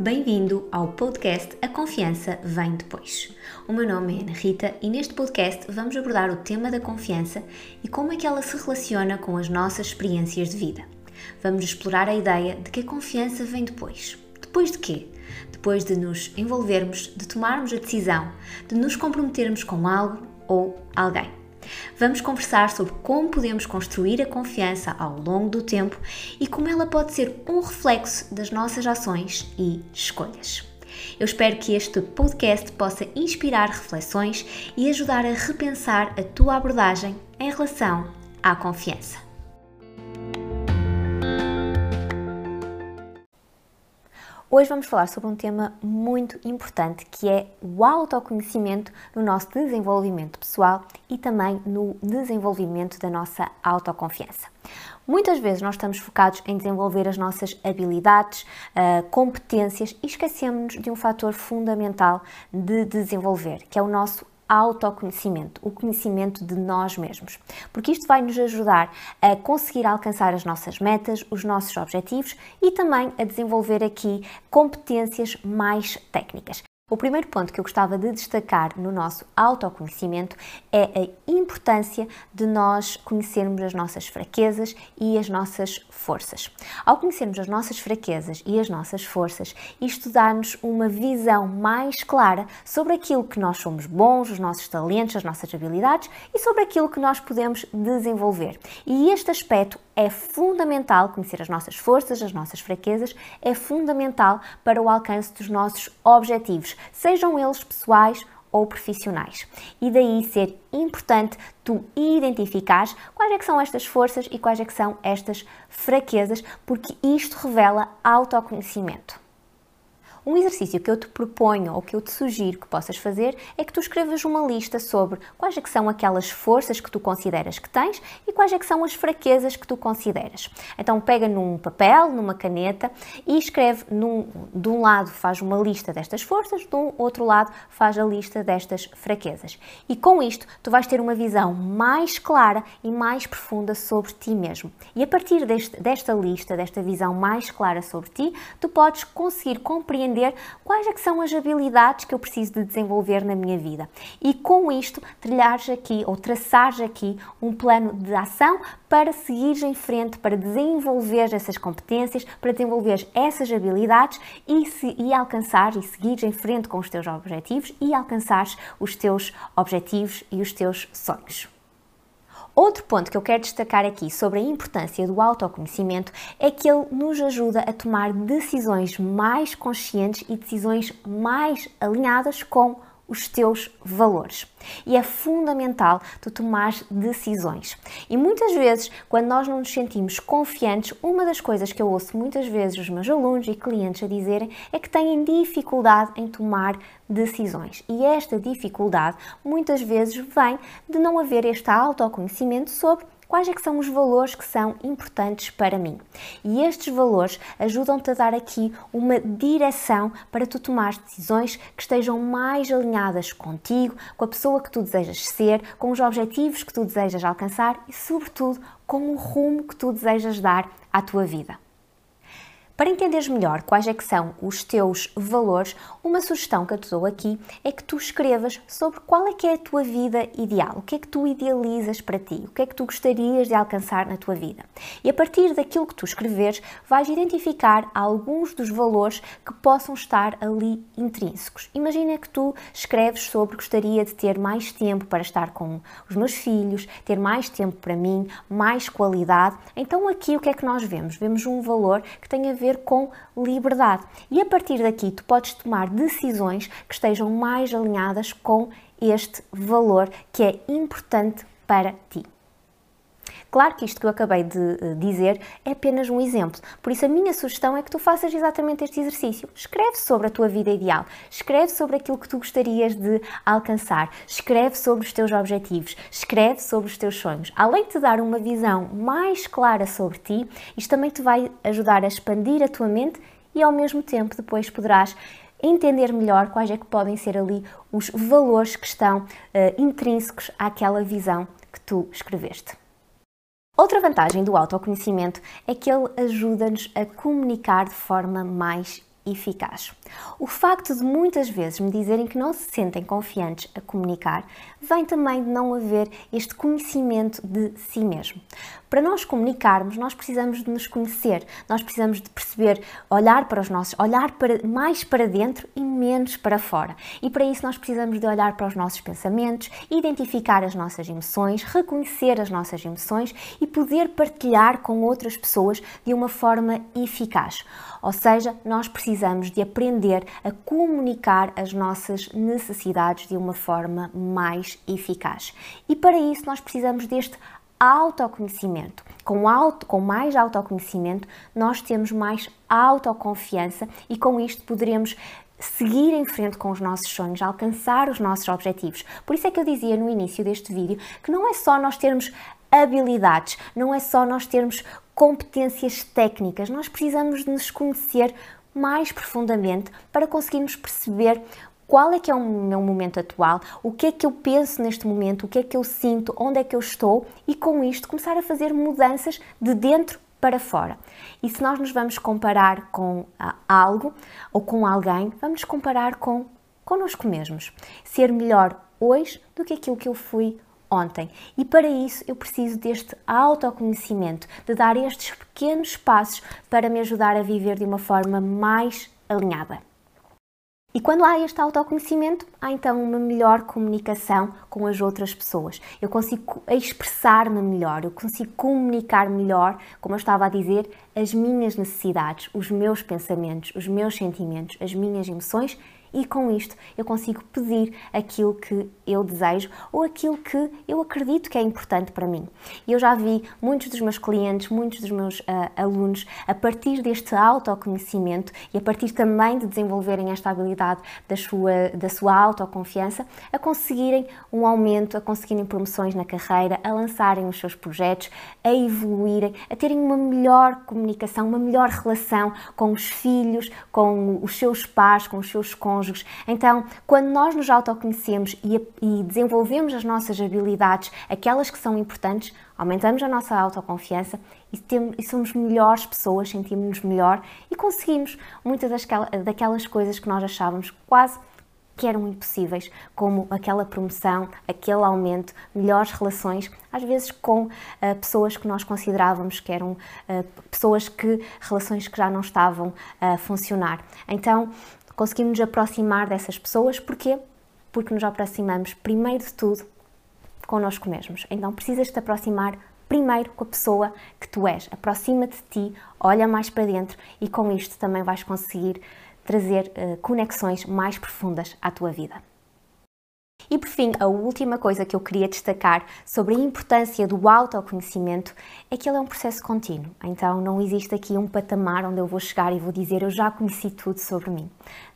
Bem-vindo ao podcast A Confiança Vem Depois. O meu nome é Ana Rita e neste podcast vamos abordar o tema da confiança e como é que ela se relaciona com as nossas experiências de vida. Vamos explorar a ideia de que a confiança vem depois. Depois de quê? Depois de nos envolvermos, de tomarmos a decisão, de nos comprometermos com algo ou alguém. Vamos conversar sobre como podemos construir a confiança ao longo do tempo e como ela pode ser um reflexo das nossas ações e escolhas. Eu espero que este podcast possa inspirar reflexões e ajudar a repensar a tua abordagem em relação à confiança. Hoje vamos falar sobre um tema muito importante que é o autoconhecimento no nosso desenvolvimento pessoal e também no desenvolvimento da nossa autoconfiança. Muitas vezes nós estamos focados em desenvolver as nossas habilidades, uh, competências e esquecemos de um fator fundamental de desenvolver, que é o nosso autoconhecimento, o conhecimento de nós mesmos, porque isto vai nos ajudar a conseguir alcançar as nossas metas, os nossos objetivos e também a desenvolver aqui competências mais técnicas. O primeiro ponto que eu gostava de destacar no nosso autoconhecimento é a importância de nós conhecermos as nossas fraquezas e as nossas forças. Ao conhecermos as nossas fraquezas e as nossas forças, isto dá-nos uma visão mais clara sobre aquilo que nós somos bons, os nossos talentos, as nossas habilidades e sobre aquilo que nós podemos desenvolver. E este aspecto é fundamental conhecer as nossas forças, as nossas fraquezas, é fundamental para o alcance dos nossos objetivos, sejam eles pessoais ou profissionais. E daí ser importante tu identificares quais é que são estas forças e quais é que são estas fraquezas, porque isto revela autoconhecimento. Um exercício que eu te proponho ou que eu te sugiro que possas fazer é que tu escrevas uma lista sobre quais é que são aquelas forças que tu consideras que tens e quais é que são as fraquezas que tu consideras. Então pega num papel, numa caneta e escreve num, de um lado faz uma lista destas forças, do outro lado faz a lista destas fraquezas. E com isto tu vais ter uma visão mais clara e mais profunda sobre ti mesmo. E a partir deste, desta lista, desta visão mais clara sobre ti, tu podes conseguir compreender entender quais é que são as habilidades que eu preciso de desenvolver na minha vida. E com isto, trilhares aqui ou traçares aqui um plano de ação para seguires em frente, para desenvolver essas competências, para desenvolver essas habilidades e, se, e alcançar e seguires em frente com os teus objetivos e alcançares os teus objetivos e os teus sonhos. Outro ponto que eu quero destacar aqui sobre a importância do autoconhecimento é que ele nos ajuda a tomar decisões mais conscientes e decisões mais alinhadas com os teus valores. E é fundamental tu tomar decisões. E muitas vezes, quando nós não nos sentimos confiantes, uma das coisas que eu ouço muitas vezes os meus alunos e clientes a dizerem é que têm dificuldade em tomar decisões. E esta dificuldade muitas vezes vem de não haver este autoconhecimento sobre quais é que são os valores que são importantes para mim. E estes valores ajudam-te a dar aqui uma direção para tu tomar decisões que estejam mais alinhadas contigo, com a pessoa que tu desejas ser, com os objetivos que tu desejas alcançar e, sobretudo, com o rumo que tu desejas dar à tua vida. Para entenderes melhor quais é que são os teus valores, uma sugestão que eu te dou aqui é que tu escrevas sobre qual é que é a tua vida ideal, o que é que tu idealizas para ti, o que é que tu gostarias de alcançar na tua vida. E a partir daquilo que tu escreveres, vais identificar alguns dos valores que possam estar ali intrínsecos. Imagina que tu escreves sobre gostaria de ter mais tempo para estar com os meus filhos, ter mais tempo para mim, mais qualidade. Então aqui o que é que nós vemos? Vemos um valor que tem a ver com liberdade. E a partir daqui tu podes tomar decisões que estejam mais alinhadas com este valor que é importante para ti. Claro que isto que eu acabei de eh, dizer é apenas um exemplo, por isso a minha sugestão é que tu faças exatamente este exercício. Escreve sobre a tua vida ideal, escreve sobre aquilo que tu gostarias de alcançar, escreve sobre os teus objetivos, escreve sobre os teus sonhos. Além de te dar uma visão mais clara sobre ti, isto também te vai ajudar a expandir a tua mente e ao mesmo tempo depois poderás entender melhor quais é que podem ser ali os valores que estão uh, intrínsecos àquela visão que tu escreveste. Outra vantagem do autoconhecimento é que ele ajuda-nos a comunicar de forma mais eficaz. O facto de muitas vezes me dizerem que não se sentem confiantes a comunicar vem também de não haver este conhecimento de si mesmo. Para nós comunicarmos, nós precisamos de nos conhecer, nós precisamos de perceber, olhar para os nossos, olhar para, mais para dentro e menos para fora. E para isso nós precisamos de olhar para os nossos pensamentos, identificar as nossas emoções, reconhecer as nossas emoções e poder partilhar com outras pessoas de uma forma eficaz. Ou seja, nós precisamos de aprender a comunicar as nossas necessidades de uma forma mais eficaz. E para isso nós precisamos deste autoconhecimento. Com, auto, com mais autoconhecimento, nós temos mais autoconfiança e com isto poderemos seguir em frente com os nossos sonhos, alcançar os nossos objetivos. Por isso é que eu dizia no início deste vídeo que não é só nós termos habilidades, não é só nós termos competências técnicas, nós precisamos de nos conhecer mais profundamente para conseguirmos perceber qual é que é o meu momento atual, o que é que eu penso neste momento, o que é que eu sinto, onde é que eu estou e com isto começar a fazer mudanças de dentro para fora. E se nós nos vamos comparar com ah, algo ou com alguém, vamos comparar com connosco mesmos. Ser melhor hoje do que aquilo que eu fui ontem. E para isso eu preciso deste autoconhecimento, de dar estes pequenos passos para me ajudar a viver de uma forma mais alinhada. E quando há este autoconhecimento, há então uma melhor comunicação com as outras pessoas. Eu consigo expressar-me melhor, eu consigo comunicar melhor, como eu estava a dizer, as minhas necessidades, os meus pensamentos, os meus sentimentos, as minhas emoções e com isto eu consigo pedir aquilo que eu desejo ou aquilo que eu acredito que é importante para mim. E eu já vi muitos dos meus clientes, muitos dos meus uh, alunos, a partir deste autoconhecimento e a partir também de desenvolverem esta habilidade da sua, da sua autoconfiança, a conseguirem um aumento, a conseguirem promoções na carreira, a lançarem os seus projetos, a evoluírem, a terem uma melhor comunicação, uma melhor relação com os filhos, com os seus pais, com os seus cônjuges cônjuges. Então, quando nós nos autoconhecemos e, e desenvolvemos as nossas habilidades, aquelas que são importantes, aumentamos a nossa autoconfiança e, temos, e somos melhores pessoas, sentimos-nos melhor e conseguimos muitas daquelas coisas que nós achávamos quase que eram impossíveis, como aquela promoção, aquele aumento, melhores relações, às vezes com uh, pessoas que nós considerávamos que eram uh, pessoas que relações que já não estavam a funcionar. Então, conseguimos nos aproximar dessas pessoas. Porquê? Porque nos aproximamos, primeiro de tudo, connosco mesmos. Então precisas te aproximar primeiro com a pessoa que tu és. Aproxima-te de ti, olha mais para dentro e com isto também vais conseguir trazer uh, conexões mais profundas à tua vida. E por fim, a última coisa que eu queria destacar sobre a importância do autoconhecimento é que ele é um processo contínuo. Então não existe aqui um patamar onde eu vou chegar e vou dizer eu já conheci tudo sobre mim.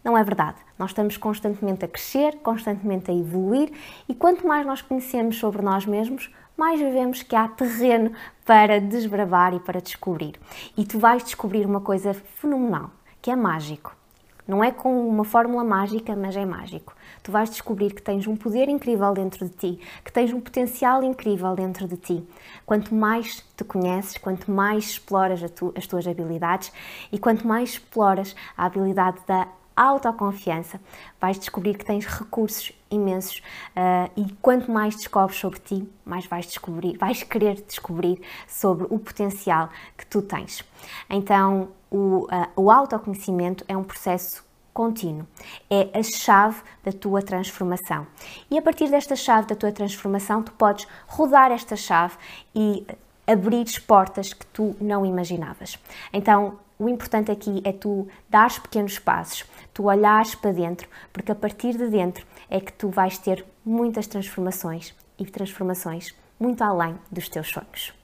Não é verdade. Nós estamos constantemente a crescer, constantemente a evoluir e quanto mais nós conhecemos sobre nós mesmos, mais vemos que há terreno para desbravar e para descobrir. E tu vais descobrir uma coisa fenomenal, que é mágico. Não é com uma fórmula mágica, mas é mágico. Tu vais descobrir que tens um poder incrível dentro de ti, que tens um potencial incrível dentro de ti. Quanto mais te conheces, quanto mais exploras tu, as tuas habilidades e quanto mais exploras a habilidade da autoconfiança, vais descobrir que tens recursos imensos uh, e quanto mais descobres sobre ti, mais vais descobrir, vais querer descobrir sobre o potencial que tu tens. Então, o, uh, o autoconhecimento é um processo contínuo. É a chave da tua transformação. E a partir desta chave da tua transformação, tu podes rodar esta chave e abrir portas que tu não imaginavas. Então, o importante aqui é tu dares pequenos passos, tu olhares para dentro, porque a partir de dentro é que tu vais ter muitas transformações e transformações muito além dos teus sonhos.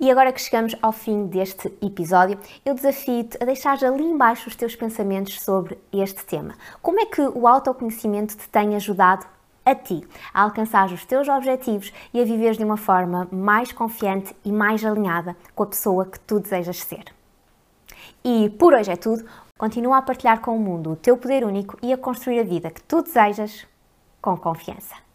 E agora que chegamos ao fim deste episódio, eu desafio-te a deixar ali embaixo os teus pensamentos sobre este tema. Como é que o autoconhecimento te tem ajudado a ti, a alcançar os teus objetivos e a viver de uma forma mais confiante e mais alinhada com a pessoa que tu desejas ser. E por hoje é tudo. Continua a partilhar com o mundo o teu poder único e a construir a vida que tu desejas com confiança.